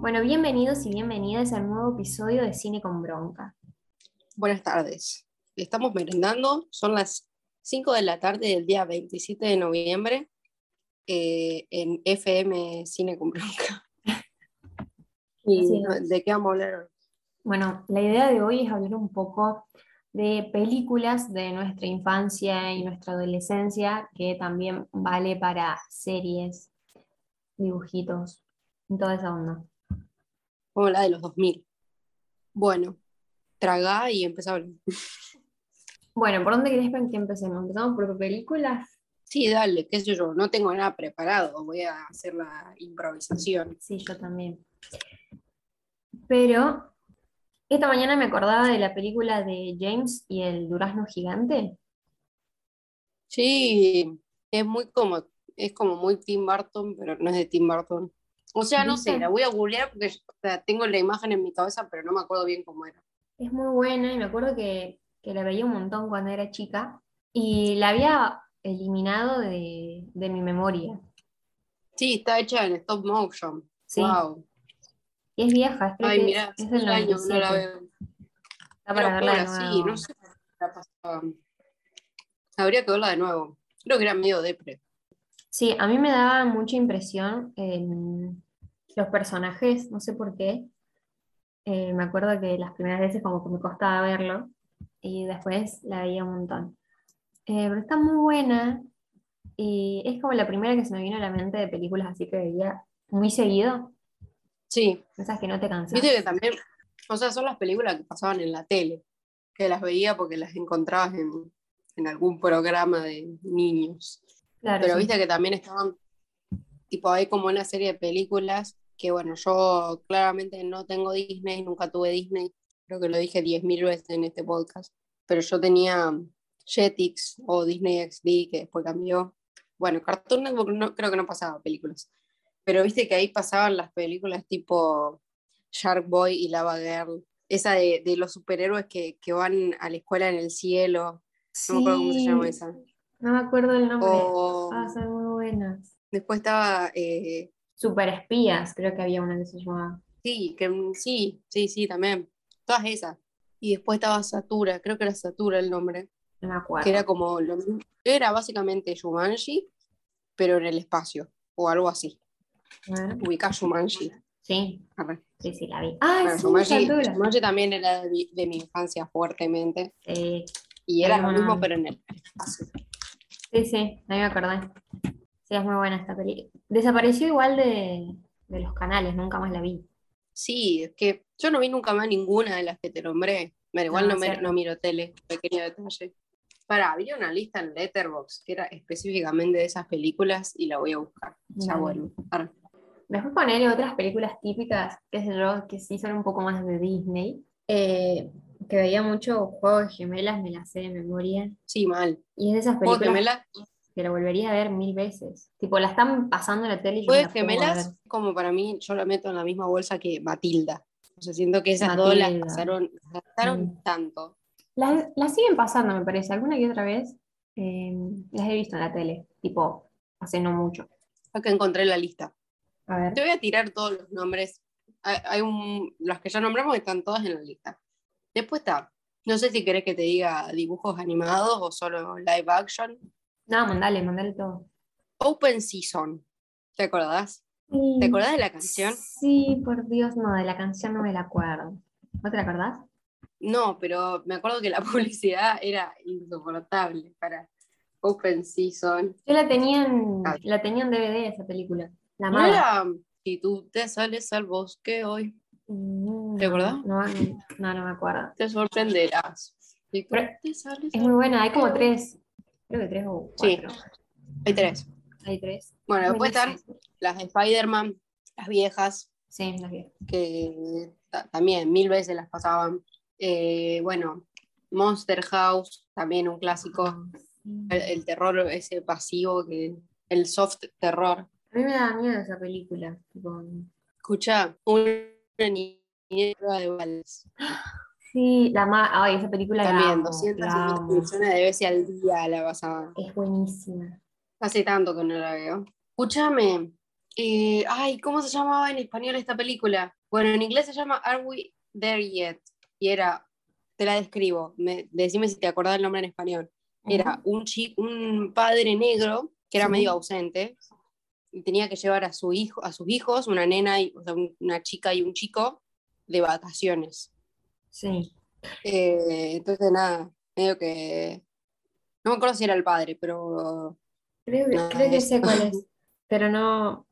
Bueno, bienvenidos y bienvenidas al nuevo episodio de Cine con Bronca. Buenas tardes. Estamos merendando, son las 5 de la tarde del día 27 de noviembre eh, en FM Cine con Bronca. ¿Y de qué vamos a hablar hoy? Bueno, la idea de hoy es hablar un poco de películas de nuestra infancia y nuestra adolescencia, que también vale para series, dibujitos, y toda esa onda. Vamos a hablar de los 2000. Bueno, tragá y empezá a hablar. Bueno, ¿por dónde querés que empecemos? ¿Empezamos por películas? Sí, dale, qué sé yo, no tengo nada preparado, voy a hacer la improvisación. Sí, yo también. Pero esta mañana me acordaba de la película de James y el durazno gigante. Sí, es muy como, es como muy Tim Burton, pero no es de Tim Burton. O sea, no sé, la voy a googlear porque o sea, tengo la imagen en mi cabeza, pero no me acuerdo bien cómo era. Es muy buena y me acuerdo que, que la veía un montón cuando era chica y la había eliminado de, de mi memoria. Sí, está hecha en stop motion. Sí. Wow. Y es vieja, creo Ay, mira, es del años no la 97. veo. Está para verla de sí, no sé la. Habría que verla de nuevo. Creo que era medio depre. Sí, a mí me daba mucha impresión em, los personajes, no sé por qué. Eh, me acuerdo que las primeras veces como que me costaba verlo y después la veía un montón. Eh, pero está muy buena y es como la primera que se me vino a la mente de películas así que veía muy seguido, Sí, esas que no te cansas. viste que también, o sea, son las películas que pasaban en la tele, que las veía porque las encontrabas en, en algún programa de niños. Claro, Pero sí. viste que también estaban, tipo, hay como una serie de películas que, bueno, yo claramente no tengo Disney, nunca tuve Disney, creo que lo dije 10.000 veces en este podcast, pero yo tenía Jetix o Disney XD, que después cambió. Bueno, Cartoon Network no, creo que no pasaba películas, pero viste que ahí pasaban las películas tipo Shark Boy y Lava Girl, esa de, de los superhéroes que, que van a la escuela en el cielo, no me acuerdo cómo se llama Sí, esa. No me acuerdo el nombre. O Ah, son muy buenas. después estaba eh, Super espías, creo que había una que se llamaba. Sí, que mm, sí, sí, sí, también. Todas esas. Y después estaba Satura, creo que era Satura el nombre, No me acuerdo. que era como lo mismo. Era básicamente Shumanji, pero en el espacio, o algo así. A ver. Ubicás Shumanji. Sí, Arre. sí, sí, la vi. Ah, Bueno, sí, Shumanji. Shumanji también era de, mi- de mi infancia fuertemente. Sí, Y era lo mismo, pero en el espacio. Sí, sí, ahí me acordé. Sí, es muy buena esta película. Desapareció igual de, de los canales, nunca más la vi. Sí, es que yo no vi nunca más ninguna de las que te nombré. Bueno, igual No, no, me- no miro tele, pequeño detalle. Para, había una lista en Letterboxd que era específicamente de esas películas y la voy a buscar. Ya Dale. vuelvo. Arre. Después ponerle otras películas típicas, qué sé yo, que sí son un poco más de Disney. Eh, que veía mucho Juego de Gemelas, me las sé de memoria. Sí, mal. Y es de esas películas gemelas, que la volvería a ver mil veces. Tipo, la están pasando en la tele y Juego de la gemelas, como para mí, yo la meto en la misma bolsa que Matilda. O sea, siento que esas dos las pasaron, las pasaron Mm. tanto. Las, las siguen pasando, me parece. Alguna que otra vez eh, las he visto en la tele. Tipo, hace no mucho. Acá encontré la lista. A ver. Te voy a tirar todos los nombres. Hay, hay un, las que ya nombramos están todas en la lista. Después está, no sé si querés que te diga dibujos animados o solo live action. No, mandale, mandale todo. Open Season. ¿Te acordás? ¿Te acordás de la canción? Sí, por Dios, no, de la canción no me la acuerdo. ¿No te la acordás? No, pero me acuerdo que la publicidad era insoportable para Open Season. Yo la tenía en, Ah. la tenía en DVD esa película. La ¿No amaba. era Si tú te sales al bosque hoy, ¿Te acordás? No, no, no me acuerdo. te sorprenderás? Te Es muy buena, hay como tres. Creo que tres o Sí. cuatro. Hay tres. Hay tres. Bueno, después están las de Spider-Man, las viejas, Sí, las vi. que ta- también mil veces las pasaban. Eh, bueno, Monster House, también un clásico. El, el terror ese pasivo, que, el soft terror. A mí me da miedo esa película. tipo, Escucha, una niñera de balas. Sí, la ma Ay, esa película la También, amo, 200 la amo. millones de veces al día la pasaban. Es buenísima. Hace tanto que no la veo. Escúchame, Eh, ay, ¿cómo se llamaba en español esta película? Bueno, en inglés se llama Are We There Yet? Y era, te la describo, me, decime si te acordás el nombre en español. Era un, chi, un padre negro que era Sí. medio ausente tenía que llevar a, su hijo, a sus hijos, una nena, y, o sea, un- una chica y un chico, de vacaciones. Sí. Eh, entonces, nada, medio que... No me acuerdo si era el padre, pero... Creo, que- Nada, creo que es- sé cuál es, pero no,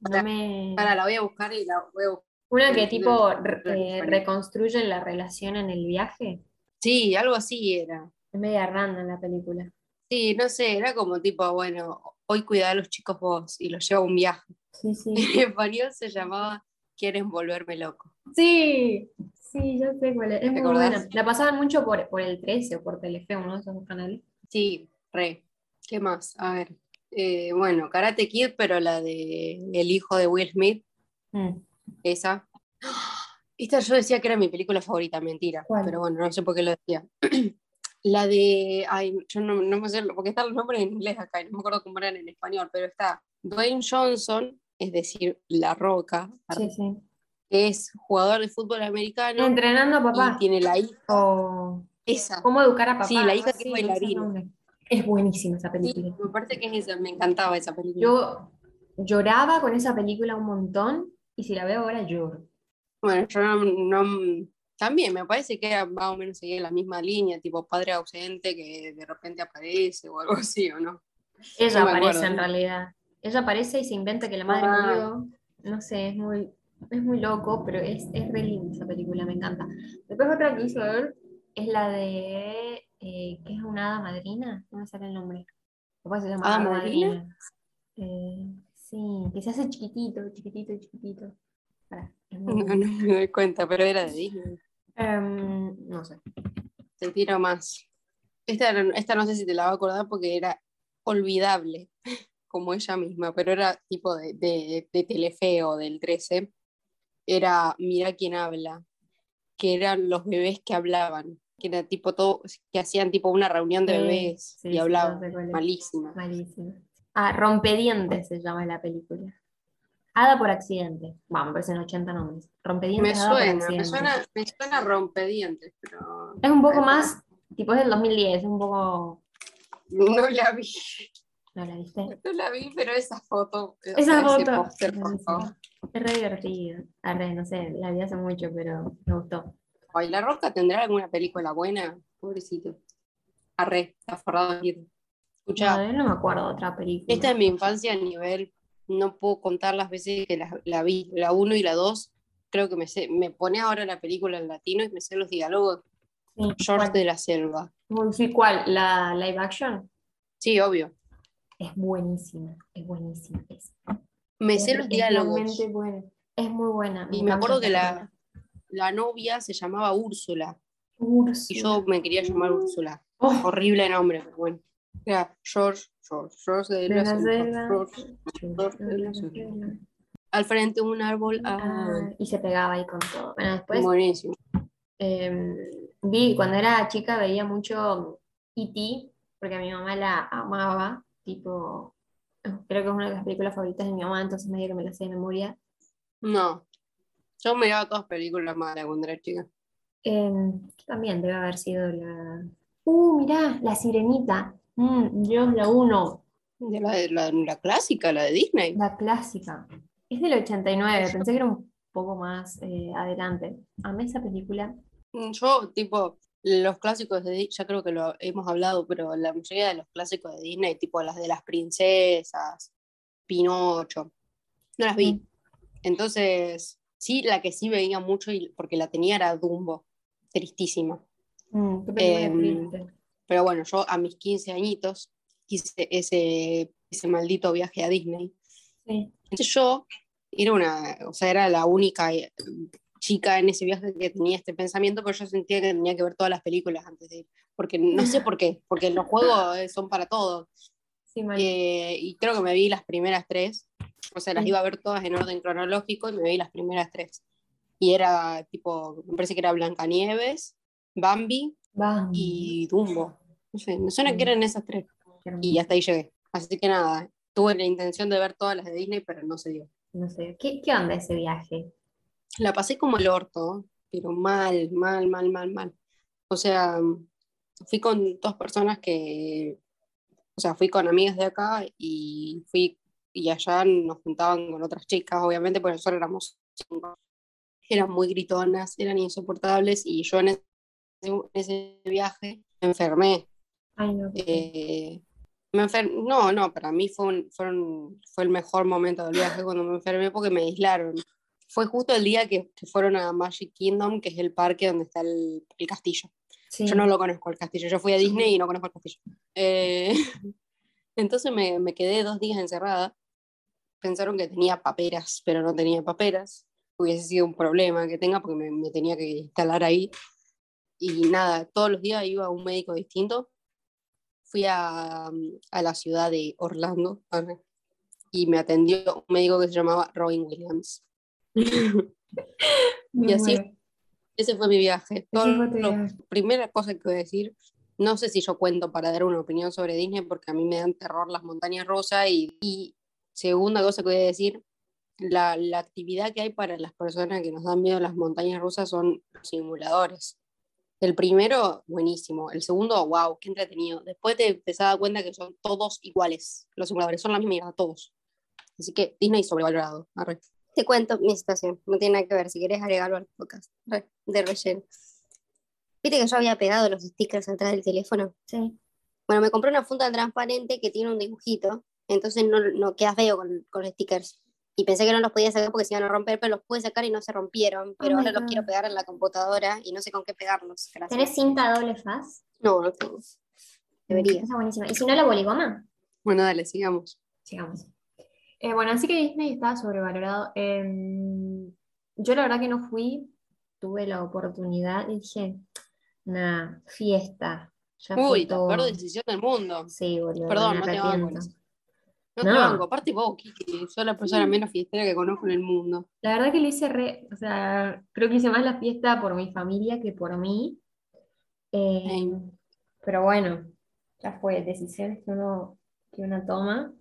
no me... Para, la voy a buscar y la voy a buscar. Una que tipo eh, reconstruyen la relación en el viaje. Sí, algo así era. Es media random la película. Sí, no sé, era como tipo, bueno, hoy cuida a los chicos vos y los lleva a un viaje. Sí, sí. En español se llamaba Quieren volverme loco. Sí, sí, yo sé cuál es. Es. La pasaban mucho por, por el 13 o por Telefe, uno de esos canales. Sí, re. ¿Qué más? A ver. Eh, bueno, Karate Kid, pero la de El hijo de Will Smith, Mm. esa. Esta yo decía que era mi película favorita, mentira. ¿Cuál? Pero bueno, no sé por qué lo decía. La de. Ay, yo no, no me sé, porque están los nombres en inglés acá, y no me acuerdo cómo eran en español, pero está Dwayne Johnson, es decir, La Roca, Sí, sí. que es jugador de fútbol americano Entrenando a y papá. tiene la hija. O Esa. cómo educar a papá. Sí, la hija que es bailarina. Es buenísima esa película. me parece que es esa, me encantaba esa película. Yo lloraba con esa película un montón y si la veo ahora lloro. Bueno, yo no, no- también me parece que era más o menos seguir la misma línea, tipo padre ausente que de repente aparece o algo así, ¿o no? Ella No aparece en realidad. Ella aparece y se inventa que la madre Ah. murió. No sé, es muy, es muy loco, pero es, es re linda esa película, me encanta. Después otra que hice ver es la de, eh, ¿qué es una hada madrina? No me sale el nombre. Después se llama ¿Hada Hada madrina? Eh, sí, que se hace chiquitito, chiquitito, chiquitito. No, me doy cuenta, pero era de Disney. Em, no sé. Te tiro más. Esta, esta no sé si te la va a acordar porque era olvidable, como ella misma, pero era tipo de, de, de Telefe o del 13. Era Mira quién habla, que eran los bebés que hablaban, que era tipo todo, que hacían tipo una reunión de Sí, bebés sí, y sí, hablaban. sé. Malísima. Malísimo. Ah, Rompedientes se llama la película. Hada por accidente. Bueno, me parecen 80 nombres. Rompedientes. Me suena, me suena, me suena rompedientes, pero Es un poco más, tipo es del 2010, es un poco... no la vi. ¿No la viste? No la vi, pero esa foto. Esa foto. póster, por favor. Es re divertido. Arre, no sé, la vi hace mucho, pero me gustó. Ay, ¿La Roca tendrá alguna película buena? Pobrecito. Arre, está forrado aquí. No, Escucha, él no me acuerdo de otra película. esta es mi infancia a nivel, no puedo contar las veces que la, la vi, la 1 y la 2. Creo que me sé, me pone ahora la película en latino y me sé los diálogos. Sí, George de la Selva. Sí, ¿cuál? ¿La live action? Sí, obvio. Es buenísima, es buenísima. Es, Me es- sé los es diálogos. realmente buena. Es muy buena. Y me acuerdo que la, la novia se llamaba Úrsula. película. Y yo me quería llamar Úrsula. Oh, Horrible nombre, pero bueno. Era George, George, George de la. Al frente un árbol. Ah, Ah, y se pegaba ahí con todo. Bueno, después buenísimo. eh, vi, cuando era chica veía mucho E.T., porque a mi mamá la amaba, tipo, creo que es una de las películas favoritas de mi mamá, entonces medio que me la sé de memoria. No. Yo miraba todas películas malas cuando era chica. Eh, también debe haber sido la... Uh, mirá, La Sirenita. Mm, Dios, la uno, De la, la, la clásica, la de Disney. la clásica. Es del 89, pensé que era un poco más eh, adelante. Amé esa película. Mm, Yo, tipo, los clásicos de Disney, ya creo que lo hemos hablado, pero la mayoría de los clásicos de Disney, tipo las de las princesas, Pinocho, no las vi. Mm. Entonces, sí, la que sí veía mucho, y, porque la tenía era Dumbo. Tristísima. Mm, qué película triste. Pero bueno, yo a mis 15 añitos hice ese, ese maldito viaje a Disney. Sí. Entonces yo era una, o sea, era la única eh, chica en ese viaje que tenía este pensamiento, pero yo sentía que tenía que ver todas las películas antes de ir. Porque no sé por qué, porque los juegos eh, son para todos. Sí. Eh, y creo que me vi las primeras tres, o sea, las iba a ver todas en orden cronológico y me vi las primeras tres. Y era tipo, me parece que era Blancanieves, Bambi Bam. y Dumbo. No sé, me suena que eran esas tres. Y hasta ahí llegué. Así que nada, tuve la intención de ver todas las de Disney, pero no se dio. No sé, ¿qué, qué onda ese viaje? La pasé como el orto, pero mal, mal, mal, mal, mal. O sea, fui con dos personas que, o sea, fui con amigas de acá y fui y allá nos juntaban con otras chicas, obviamente, porque nosotros éramos cinco. Eran muy gritonas, eran insoportables y yo en ese, ese viaje me enfermé. Ay, no. Eh, me enfer- no, no, para mí fue, un- fueron- fue el mejor momento del viaje cuando me enfermé porque me aislaron. Fue justo el día que, que fueron a Magic Kingdom, que es el parque donde está el, el castillo. Sí. Yo no lo conozco el castillo, yo fui a Disney y no conozco el castillo. Eh, entonces me, me quedé dos días encerrada. Pensaron que tenía paperas, pero no tenía paperas. Hubiese sido un problema que tenga porque me, me tenía que instalar ahí. Y nada, todos los días iba a un médico distinto. Fui a, a la ciudad de Orlando y me atendió un médico que se llamaba Robin Williams. Y así. Ese fue mi viaje. Todo lo- primera cosa que voy a decir, no sé si yo cuento para dar una opinión sobre Disney porque a mí me dan terror las montañas rusas y, y segunda cosa que voy a decir, la, la actividad que hay para las personas que nos dan miedo a las montañas rusas son simuladores. El primero, buenísimo. El segundo, wow, qué entretenido. Después te empezás a dar cuenta que son todos iguales. Los simuladores son la misma mierda, todos. Así que Disney sobrevalorado. arre. Te cuento mi situación, no tiene nada que ver. Si querés agregarlo al podcast re- de relleno. Viste que yo había pegado los stickers atrás del teléfono. Sí. Bueno, me compré una funda transparente que tiene un dibujito, entonces no, no queda feo con, con los stickers. Y pensé que no los podía sacar porque se iban a romper, pero los pude sacar y no se rompieron. Pero Oh my ahora los quiero pegar en la computadora y no sé con qué pegarlos. Gracias. ¿Tenés cinta doble faz? No, no tengo. Debería. Esa es buenísima. ¿Y si no la boligoma? Bueno, dale, sigamos. Sigamos. Eh, bueno, así que Disney está sobrevalorado. Em, yo la verdad que no fui, tuve la oportunidad y dije, nada, fiesta. Ya Uy, la peor decisión del mundo. Sí, boludo, Perdón, no te banco en arrepiento. eso. No, No. te banco. Aparte vos, Kiki, sos la persona menos fiestera que conozco en el mundo. La verdad que lo hice re, o sea, creo que hice más la fiesta por mi familia que por mí. Eh, pero bueno, ya fue, decisiones que uno, que uno toma.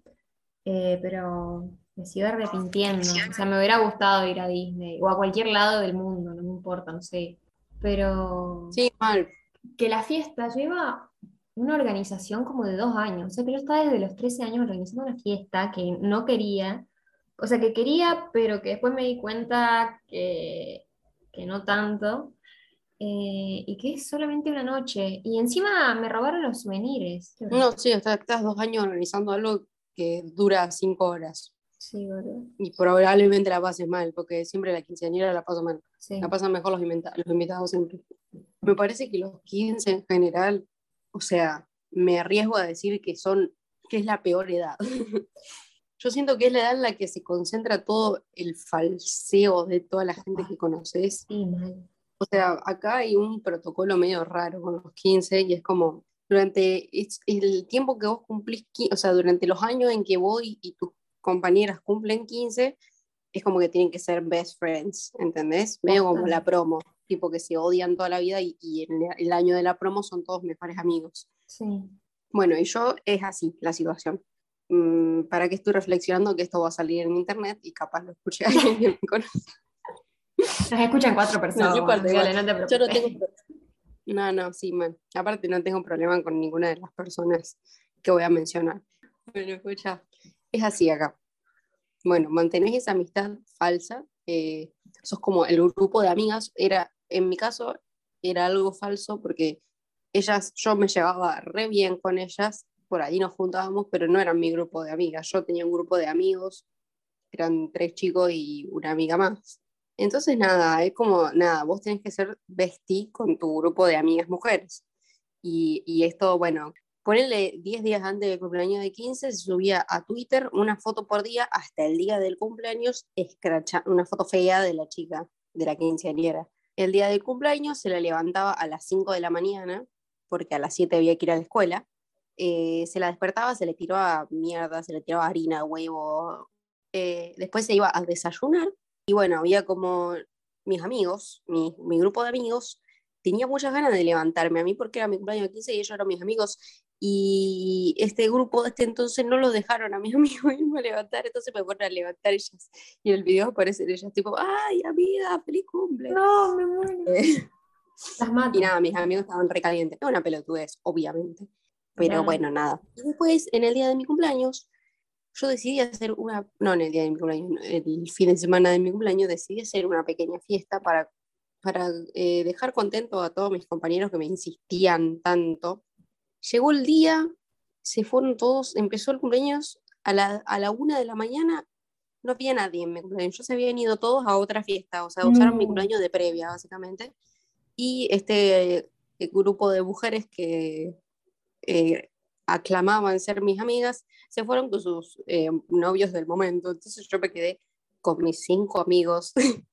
Eh, pero me sigo arrepintiendo. O sea, me hubiera gustado ir a Disney o a cualquier lado del mundo, no me importa, no sé. Pero Sí, mal. que la fiesta lleva una organización como de dos años. O sea, que yo estaba desde los 13 años organizando una fiesta que no quería. O sea, que quería, pero que después me di cuenta que, que no tanto. Eh, y que es solamente una noche. Y encima me robaron los souvenirs. No, sí, estás, estás dos años organizando algo que dura cinco horas. Sí, boludo. Y probablemente la pases mal, porque siempre la quinceañera la paso mal. Sí. La pasan mejor los, los invitados siempre. Me parece que los 15 en general, o sea, me arriesgo a decir que son, que es la peor edad. Yo siento que es la edad en la que se concentra todo el falseo de toda la gente que conoces. Sí. O sea, acá hay un protocolo medio raro con los 15 y es como, durante el tiempo que vos cumplís, o sea, durante los años en que voy y tus compañeras cumplen 15, es como que tienen que ser best friends, ¿entendés? Medio como la promo, tipo que se odian toda la vida y, y el, el año de la promo son todos mejores amigos. Sí. Bueno, y yo es así la situación. Mm, ¿Para qué estoy reflexionando que esto va a salir en internet y capaz lo escuché alguien que me conoce? Nos escuchan cuatro personas. importa, dale, igual. no te Yo no tengo. No, no, sí, man. Aparte, no tengo problema con ninguna de las personas que voy a mencionar. Bueno, escucha, es así acá. Bueno, mantenés esa amistad falsa. Eh, sos como el grupo de amigas. Era, en mi caso, era algo falso porque ellas, yo me llevaba re bien con ellas. Por ahí nos juntábamos, pero no eran mi grupo de amigas. Yo tenía un grupo de amigos. Eran tres chicos y una amiga más. Entonces, nada, es como, nada, vos tenés que ser bestie con tu grupo de amigas mujeres. Y, y esto, bueno, ponerle 10 días antes del cumpleaños de 15, se subía a Twitter una foto por día hasta el día del cumpleaños, escracha, una foto fea de la chica, de la quinceañera. El día del cumpleaños se la levantaba a las 5 de la mañana, porque a las 7 había que ir a la escuela. Eh, se la despertaba, se le tiraba mierda, se le tiraba harina, huevo. Eh, después se iba a desayunar y bueno, había como mis amigos, mi, mi grupo de amigos, tenía muchas ganas de levantarme a mí porque era mi cumpleaños de 15 y ellos eran mis amigos. Y este grupo este entonces no lo dejaron a mis amigos irme a levantar, entonces me fueron a levantar ellas. Y en el video aparecen ellas tipo, ¡ay, amiga, feliz cumple! No, me muero. Eh, Las mato. y nada, mis amigos estaban recalientes. Es una pelotudez, obviamente. Pero Claro. bueno, nada. Y después, en el día de mi cumpleaños, yo decidí hacer una, no en el día de mi cumpleaños, no, el fin de semana de mi cumpleaños, decidí hacer una pequeña fiesta para, para eh, dejar contento a todos mis compañeros que me insistían tanto. Llegó el día, se fueron todos, empezó el cumpleaños a la, a la una de la mañana, no había nadie en mi cumpleaños, yo se habían ido todos a otra fiesta, o sea, usaron mi No. cumpleaños de previa, básicamente. Y este eh, grupo de mujeres que eh, aclamaban ser mis amigas, se fueron con sus eh, novios del momento. Entonces yo me quedé con mis cinco amigos,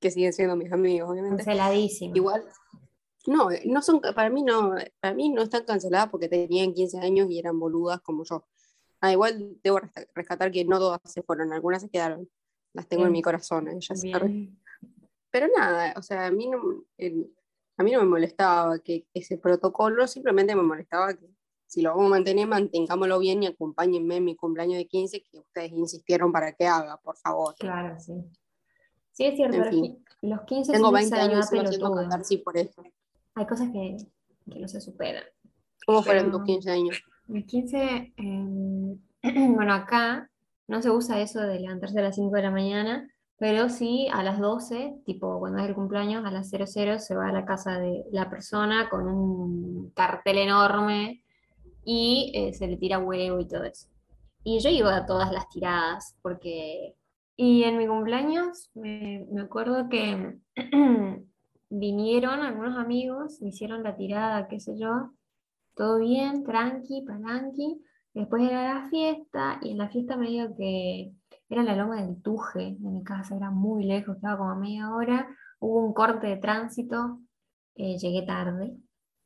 que siguen siendo mis amigos, obviamente. Canceladísimo. Igual, no, eh, no son, para mí no, para mí no están canceladas porque tenían 15 años y eran boludas como yo. Ah, igual debo rescatar que no todas se fueron, algunas se quedaron. Las tengo en Bien. mi corazón, ellas. Bien. Pero nada, o sea, a mí no, el- a mí no me molestaba que ese protocolo, simplemente me molestaba que si lo vamos a mantener, mantengámoslo bien y acompáñenme en mi cumpleaños de 15 que ustedes insistieron para que haga, por favor. Claro, sí. Sí, es cierto, En los fin. qui- los 15 Tengo son 20 esa edad años y no siento cantar sí por eso. Hay cosas que, que no se superan. ¿Cómo fueron Pero- tus 15 años? El 15, em, bueno, acá no se usa eso de levantarse a las 5 de la mañana, pero sí a las 12, tipo cuando es el cumpleaños, a las 00 se va a la casa de la persona con un cartel enorme y eh, se le tira huevo y todo eso. Y yo iba a todas las tiradas porque... Y en mi cumpleaños me, me acuerdo que vinieron algunos amigos, me hicieron la tirada, qué sé yo, todo bien, tranqui, palanqui. Después era la fiesta, y en la fiesta me dijo que era la loma del Tuje de mi casa, era muy lejos, estaba como a media hora. Hubo un corte de tránsito, eh, llegué tarde.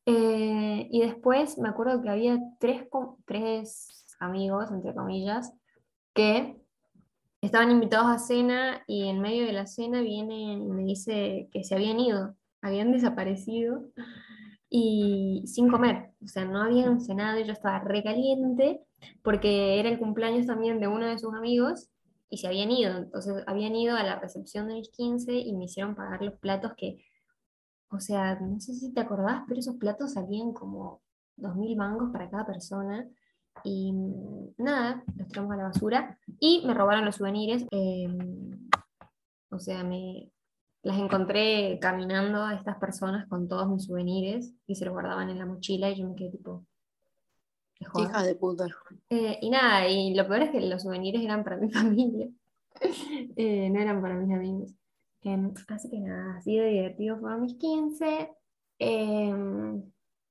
Eh, y después me acuerdo que había tres, tres amigos, entre comillas, que estaban invitados a cena y en medio de la cena viene y me dice que se habían ido, habían desaparecido y sin comer, o sea, no habían cenado y yo estaba recaliente porque era el cumpleaños también de uno de sus amigos y se habían ido, entonces habían ido a la recepción de mis 15 y me hicieron pagar los platos que, o sea, no sé si te acordás, pero esos platos salían como 2.000 mangos para cada persona y mm, nada, los tiramos a la basura y me robaron los souvenirs, eh, o sea, me, las encontré caminando a estas personas con todos mis souvenirs y se los guardaban en la mochila y yo me quedé tipo... Hija de puta. Eh, y nada, y lo peor es que los souvenirs eran para mi familia, Eh, no eran para mis amigos. Em, así que nada, así de divertido fueron mis 15. em,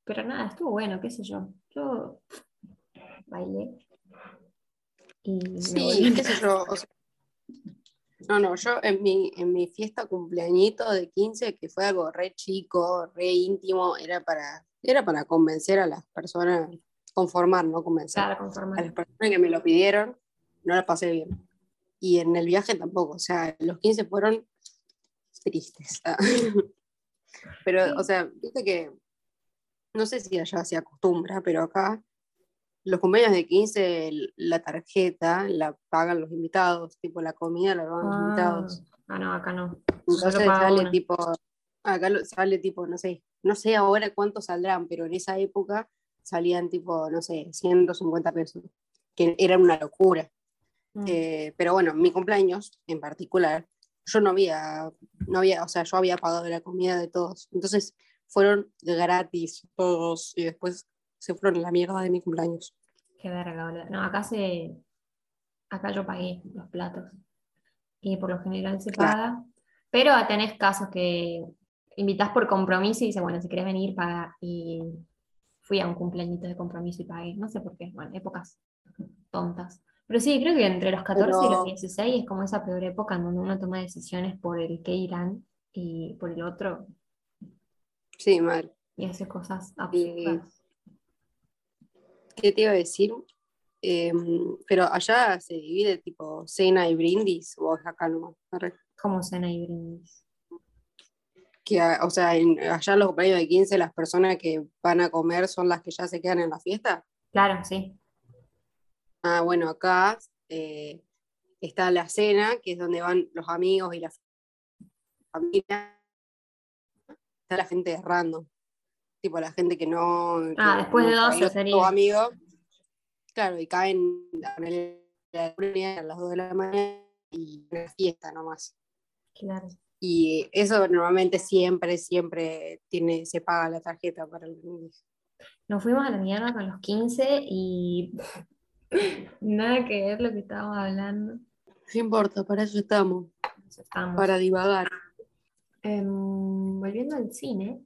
pero nada, estuvo bueno, qué sé yo. Yo bailé. Y Sí, qué sé yo. o sea, no, no, yo en mi, en mi fiesta cumpleañito de 15, que fue algo re chico, re íntimo, era para, era para convencer a las personas, conformar, no convencer. Claro, A las personas que me lo pidieron, no la pasé bien. Y en el viaje tampoco, o sea, los 15 fueron tristes. Pero, o sea, viste que, no sé si allá se acostumbra, pero acá los cumpleaños de 15, el- la tarjeta la pagan los invitados, tipo la comida la pagan los Ah, invitados. ah, no, acá no. Entonces sale uno. tipo, acá sale tipo, no sé, no sé ahora cuánto saldrán, pero en esa época salían tipo, no sé, 150 pesos, que era una locura. Mm. Eh, pero bueno, mi cumpleaños en particular, yo no había, no había, o sea, yo había pagado la comida de todos. Entonces fueron gratis todos y después se fueron a la mierda de mi cumpleaños. Qué verga, boludo. No, acá se. Acá yo pagué los platos. Y por lo general se Claro. paga. Pero tenés casos que invitas por compromiso y dices, bueno, si querés venir, paga. Y fui a un cumpleañito de compromiso y pagué. No sé por qué. Bueno, épocas tontas. Pero sí, creo que entre los 14 y los Pero- 16 es como esa peor época en donde uno toma decisiones por el que irán y por el otro Sí, mal. y hace cosas absurdas. ¿Qué te iba a decir? Em, pero allá se divide tipo cena y brindis, o es acá nomás. Como cena y brindis. Que, o sea, en, allá en los cumpleaños de 15 las personas que van a comer son las que ya se quedan en la fiesta. Claro, sí. Ah, bueno, acá eh, está la cena, que es donde van los amigos y la familia. Está la gente random. Tipo la gente que no. Ah, que después de no- 12 no sería. son amigos. Claro, y caen a las 2 de la mañana y una fiesta nomás. Claro. Y eso normalmente siempre, siempre tiene, se paga la tarjeta para el. Nos fuimos a la mierda con los 15 y nada que ver lo que estábamos hablando. No importa, para eso estamos, para divagar. Em, volviendo al cine,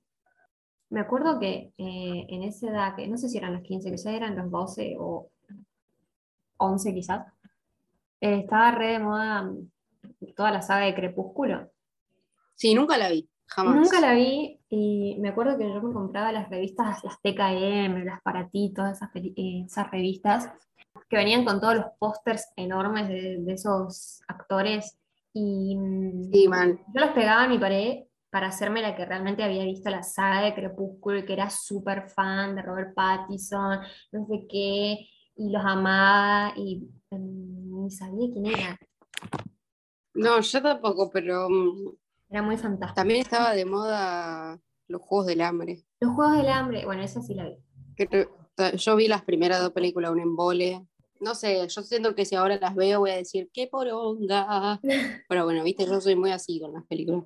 me acuerdo que eh, en esa edad, que no sé si eran los 15, quizás eran los 12 o 11 quizás, eh, estaba re de moda mm, toda la saga de Crepúsculo. Sí, nunca la vi, jamás. Nunca la vi y me acuerdo que yo me compraba las revistas, las TKM, las Paratito, esas, peli- eh, esas revistas que venían con todos los pósters enormes de, de esos actores y mm, Sí, man. yo los pegaba a mi pared para hacerme la que realmente había visto la saga de Crepúsculo y que era súper fan de Robert Pattinson, no sé qué, y los amaba y mm, ni sabía quién era. No, yo tampoco, pero mm, Era muy fantástico. también estaba de moda los Juegos del Hambre. Los Juegos del Hambre, bueno, esa sí la vi. Yo vi las primeras dos películas, un embole. No sé, yo siento que si ahora las veo voy a decir, ¡qué poronga! Pero bueno, viste, yo soy muy así con las películas.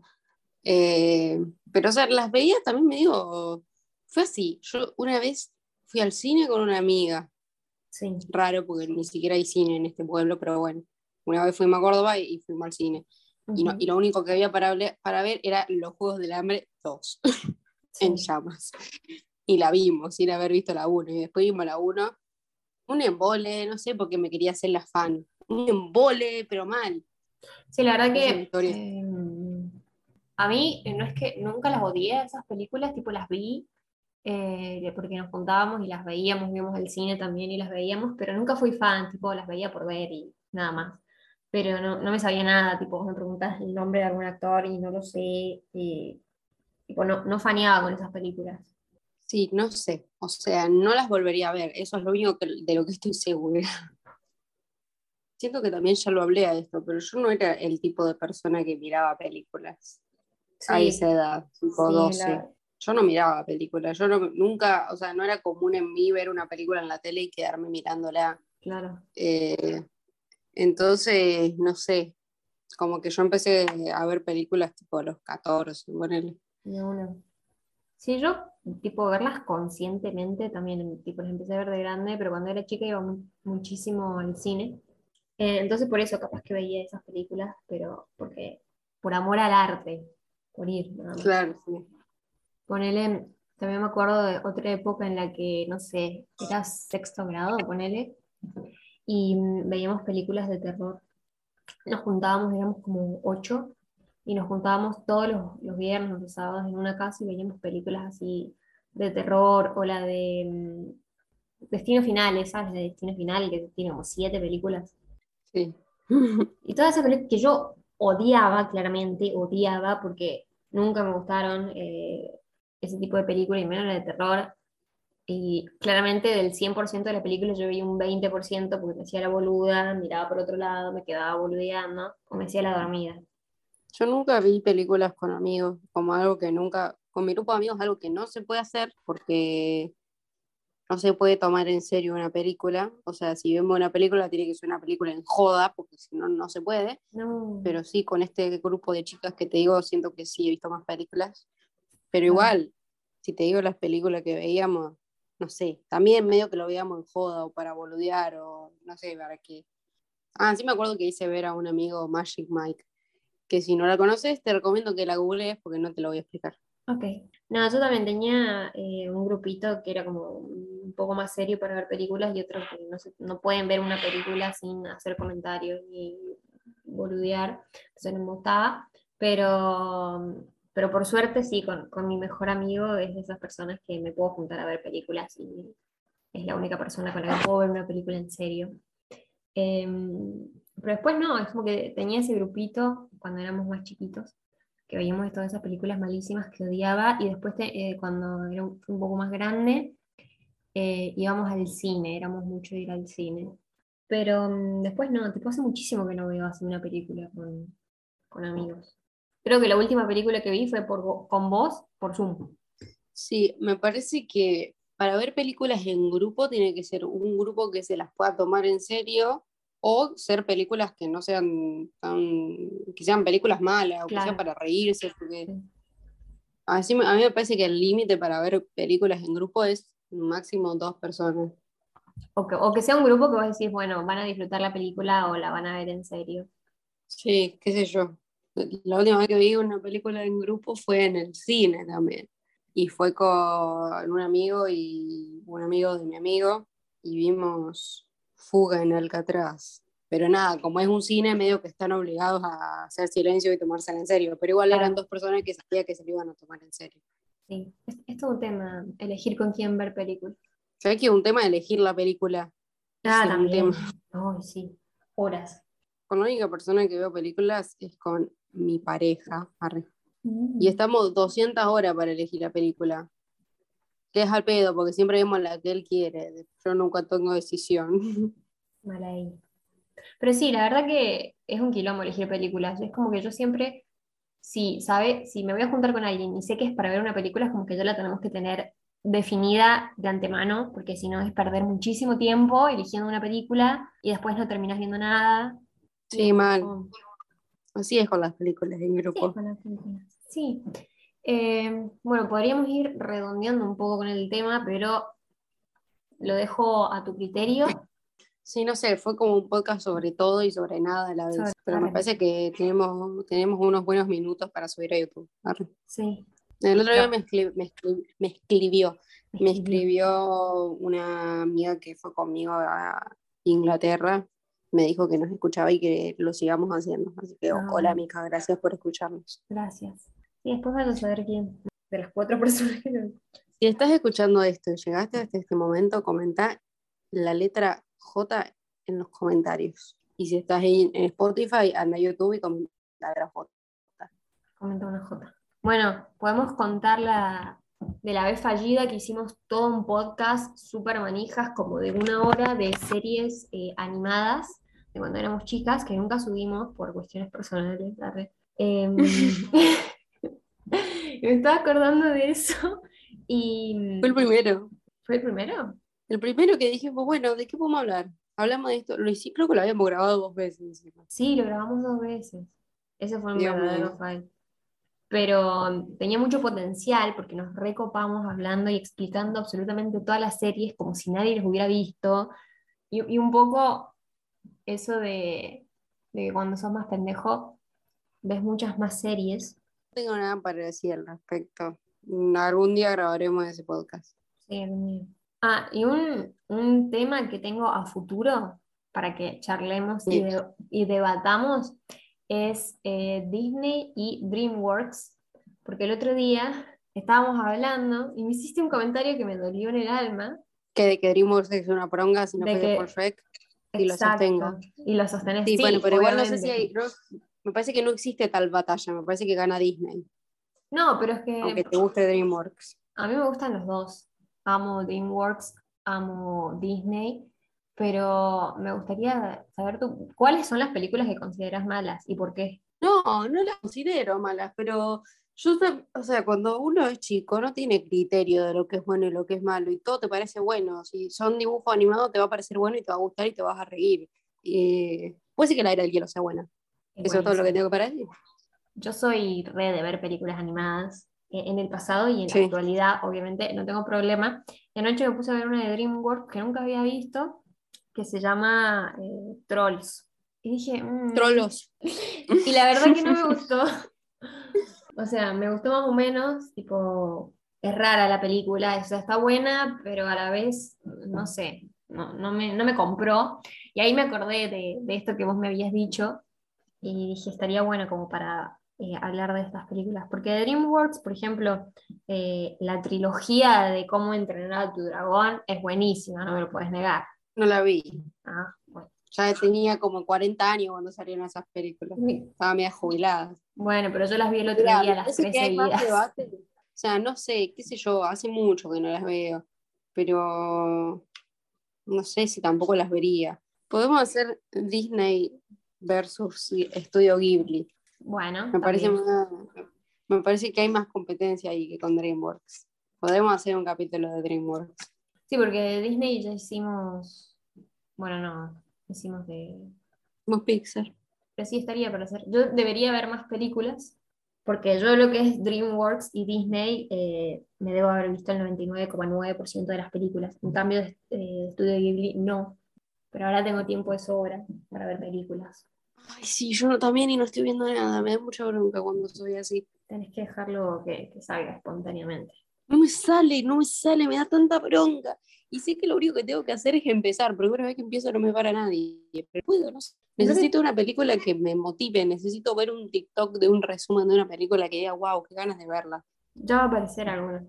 Eh, pero, o sea, las veía también me digo, fue así. Yo una vez fui al cine con una amiga, Sí. raro porque ni siquiera hay cine en este pueblo, pero bueno, una vez fuimos a Córdoba y, fuimos al cine. Y, no- y lo único que había para, para ver era Los Juegos del Hambre 2, en llamas. Y la vimos, sin haber visto la 1. Y después vimos la 1, un embole, no sé, porque me quería hacer la fan. Un embole, pero mal. Sí, la verdad que eh, a mí eh, no es que nunca las odié esas películas, tipo las vi eh, porque nos juntábamos y las veíamos, vimos el cine también y las veíamos, pero nunca fui fan, tipo las veía por ver y nada más. Pero no, no me sabía nada, tipo me preguntas el nombre de algún actor y no lo sé, tipo no, no faneaba con esas películas. Sí, no sé. O sea, no las volvería a ver. Eso es lo único de lo que estoy segura. Siento que también ya lo hablé a esto, pero yo no era el tipo de persona que miraba películas a Sí, esa edad, tipo sí, 12. la- Yo no miraba películas, yo no- nunca, o sea, no era común en mí ver una película en la tele y quedarme mirándola. claro. Eh, entonces, no sé, como que yo empecé a ver películas tipo a los 14, ponele. Sí, yo, tipo, verlas conscientemente también, tipo, las empecé a ver de grande, pero cuando era chica iba mu- muchísimo al cine. Eh, entonces, por eso capaz que veía esas películas, pero porque, por amor al arte, por ir, más. Claro, sí. Ponele, también me acuerdo de otra época en la que, no sé, era sexto grado, ponele, y veíamos películas de terror. Nos juntábamos, éramos como ocho, y nos juntábamos todos los, los viernes los sábados en una casa y veíamos películas así de terror, o la de mm, Destino Final, ¿sabes? La de Destino Final, que tiene como siete películas. Sí. Y todas esas películas que yo odiaba, claramente, odiaba, porque nunca me gustaron eh, ese tipo de películas, y menos la de terror. Y claramente del 100% de la película yo veía un 20% porque me hacía la boluda, miraba por otro lado, me quedaba boludeando, o me hacía la dormida. Yo nunca vi películas con amigos, como algo que nunca, con mi grupo de amigos, algo que no se puede hacer porque no se puede tomar en serio una película. O sea, si vemos una película, tiene que ser una película en joda, porque si no, no se puede. No, Pero sí, con este grupo de chicas que te digo, siento que sí he visto más películas. Pero igual, si te digo las películas que veíamos, no sé, también medio que lo veíamos en joda o para boludear o no sé, para qué. Ah, sí me acuerdo que hice ver a un amigo Magic Mike, que si no la conoces, te recomiendo que la googlees porque no te lo voy a explicar. Ok. No, yo también tenía eh, un grupito que era como un poco más serio para ver películas y otros que no, se- no pueden ver una película sin hacer comentarios ni boludear, eso no me gustaba, pero, pero por suerte sí, con, con mi mejor amigo es de esas personas que me puedo juntar a ver películas y es la única persona con la que puedo ver una película en serio. Em, pero después no, es como que tenía ese grupito cuando éramos más chiquitos que veíamos todas esas películas malísimas que odiaba, y después eh, cuando era un, poco más grande, eh, íbamos al cine, éramos mucho ir al cine. Pero mm, después no, tipo hace muchísimo que no veo así una película con, con amigos. Creo que la última película que vi fue por, con vos por Zoom. Sí, me parece que para ver películas en grupo tiene que ser un grupo que se las pueda tomar en serio o ser películas que no sean tan, que sean películas malas o que sean para reírse. Porque así, a mí me parece que el límite para ver películas en grupo es máximo dos personas. O que, o que sea un grupo que vos decís, bueno, van a disfrutar la película o la van a ver en serio. Sí, qué sé yo. La última vez que vi una película en grupo fue en el cine también. Y fue con un amigo y un amigo de mi amigo y vimos Fuga en Alcatraz. Pero nada, como es un cine, medio que están obligados a hacer silencio y tomársela en serio. Pero igual eran dos personas que sabía que se lo iban a tomar en serio. Sí, es, todo un tema, elegir con quién ver películas. ¿Sabes que es un tema elegir la película? Ah, también. Un tema. sí, horas. Con la única persona que veo películas es con mi pareja. Y mm. estamos 200 horas para elegir la película. Que es al pedo, porque siempre vemos la que él quiere. Yo nunca tengo decisión. Mal ahí. Pero sí, la verdad que es un quilombo elegir películas. Es como que yo siempre, si, ¿sabe? Si me voy a juntar con alguien y sé que es para ver una película, es como que ya la tenemos que tener definida de antemano, porque si no es perder muchísimo tiempo eligiendo una película y después no terminas viendo nada. Sí, mal. Así es con las películas en grupo. Sí, eh, bueno, podríamos ir redondeando un poco con el tema, pero lo dejo a tu criterio. Sí, no sé, fue como un podcast sobre todo y sobre nada a la vez. pero me parece que tenemos, tenemos unos buenos minutos para subir a YouTube. Sí. El otro día me, me, escribió, me escribió una amiga que fue conmigo a Inglaterra me dijo que nos escuchaba y que lo sigamos haciendo. Así que, ah. hola, Mica, gracias por escucharnos. Gracias. Y después vas a saber quién de las cuatro personas que Si estás escuchando esto y llegaste hasta este momento, comenta la letra J en los comentarios. Y si estás en, Spotify, anda a YouTube y comenta la letra J. Comenta una J. Bueno, podemos contar la, de la vez fallida que hicimos todo un podcast súper manijas, como de una hora de series eh, animadas de cuando éramos chicas, que nunca subimos por cuestiones personales. Eh, me estaba acordando de eso y... Fue el primero. ¿Fue el primero? El primero que dije, pues bueno, ¿de qué podemos hablar? Hablamos de esto, lo hice, creo que lo habíamos grabado dos veces. Sí, lo grabamos dos veces. Ese fue un verdadero file pero tenía mucho potencial porque nos recopamos hablando y explicando absolutamente todas las series como si nadie las hubiera visto. Y, un poco eso de, que cuando sos más pendejo ves muchas más series. No tengo nada para decir al respecto. Algún día grabaremos ese podcast. Sí, Ah, y un, tema que tengo a futuro para que charlemos y, y debatamos es eh, Disney y DreamWorks, porque el otro día estábamos hablando y me hiciste un comentario que me dolió en el alma. Que de que DreamWorks es una pronga si no fue por Shrek. Y lo sostengo. Y lo sostenés. Sí, bueno, pero igual no sé si hay. Me parece que no existe tal batalla, me parece que gana Disney. No, pero es que. Aunque te guste DreamWorks. A mí me gustan los dos. Amo DreamWorks, amo Disney pero me gustaría saber tú, ¿cuáles son las películas que consideras malas y por qué? No, no las considero malas, pero yo, o sea, cuando uno es chico no tiene criterio de lo que es bueno y lo que es malo y todo te parece bueno. Si son dibujos animados te va a parecer bueno y te va a gustar y te vas a reír. puede ser que la era del hielo sea buena. Eso es todo lo que tengo para decir. Yo soy re de ver películas animadas eh, en el pasado y en la actualidad, obviamente, no tengo problema. Y anoche me puse a ver una de DreamWorks que nunca había visto que se llama eh, Trolls. Y dije... Mm". Trollos. y la verdad que no me gustó. o sea, me gustó más o menos, tipo, es rara la película, o sea, está buena, pero a la vez, no sé, no, no, me, no me compró. Y ahí me acordé de, de, esto que vos me habías dicho y dije, estaría bueno como para eh, hablar de estas películas. Porque de DreamWorks, por ejemplo, eh, la trilogía de cómo entrenar a tu dragón es buenísima, no me lo puedes negar. No la vi. Ah, bueno. Ya tenía como 40 años cuando salieron esas películas. Estaba media jubilada. Bueno, pero yo las vi el otro día, las tres seguidas. O sea, no sé, qué sé yo, hace mucho que no las veo, pero no sé si tampoco las vería. Podemos hacer Disney versus Estudio Ghibli. Bueno. Me parece, me parece que hay más competencia ahí que con DreamWorks. Podemos hacer un capítulo de DreamWorks. Sí, porque de Disney ya hicimos. Bueno, no, hicimos de. Hicimos Pixar. Pero sí estaría para hacer. Yo debería ver más películas, porque yo lo que es DreamWorks y Disney eh, me debo haber visto el 99,9% de las películas. En cambio, de eh, Studio Ghibli no. Pero ahora tengo tiempo de sobra para ver películas. Ay, sí, yo también y no estoy viendo nada. Me da mucha bronca cuando soy así. Tenés que dejarlo que, que salga espontáneamente. No me sale, no me sale, me da tanta bronca. Y sé que lo único que tengo que hacer es empezar, pero una vez que empiezo no me para nadie. Pero puedo, no sé. Necesito una película que me motive, necesito ver un TikTok de un resumen de una película que diga, wow, qué ganas de verla. Ya va a aparecer alguna.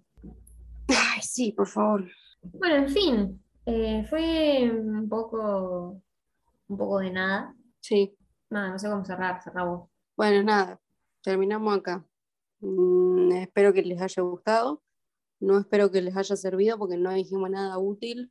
Ay, sí, por favor. Bueno, en fin, eh, fue un poco, un poco de nada. Sí. Nada, no sé cómo cerrar, cerramos. Bueno, nada, terminamos acá. Mm, espero que les haya gustado. No espero que les haya servido porque no dijimos nada útil.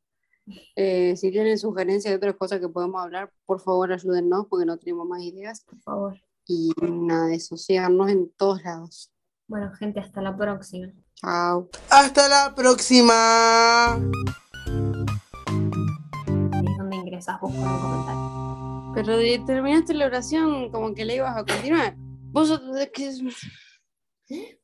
Eh, si tienen sugerencias de otras cosas que podemos hablar, por favor ayúdennos porque no tenemos más ideas. Por favor. Y nada de eso, síganos en todos lados. Bueno, gente, hasta la próxima. Chao. Hasta la próxima. Ingresas vos con un comentario. Pero de- terminaste la oración como que le ibas a continuar. Vos que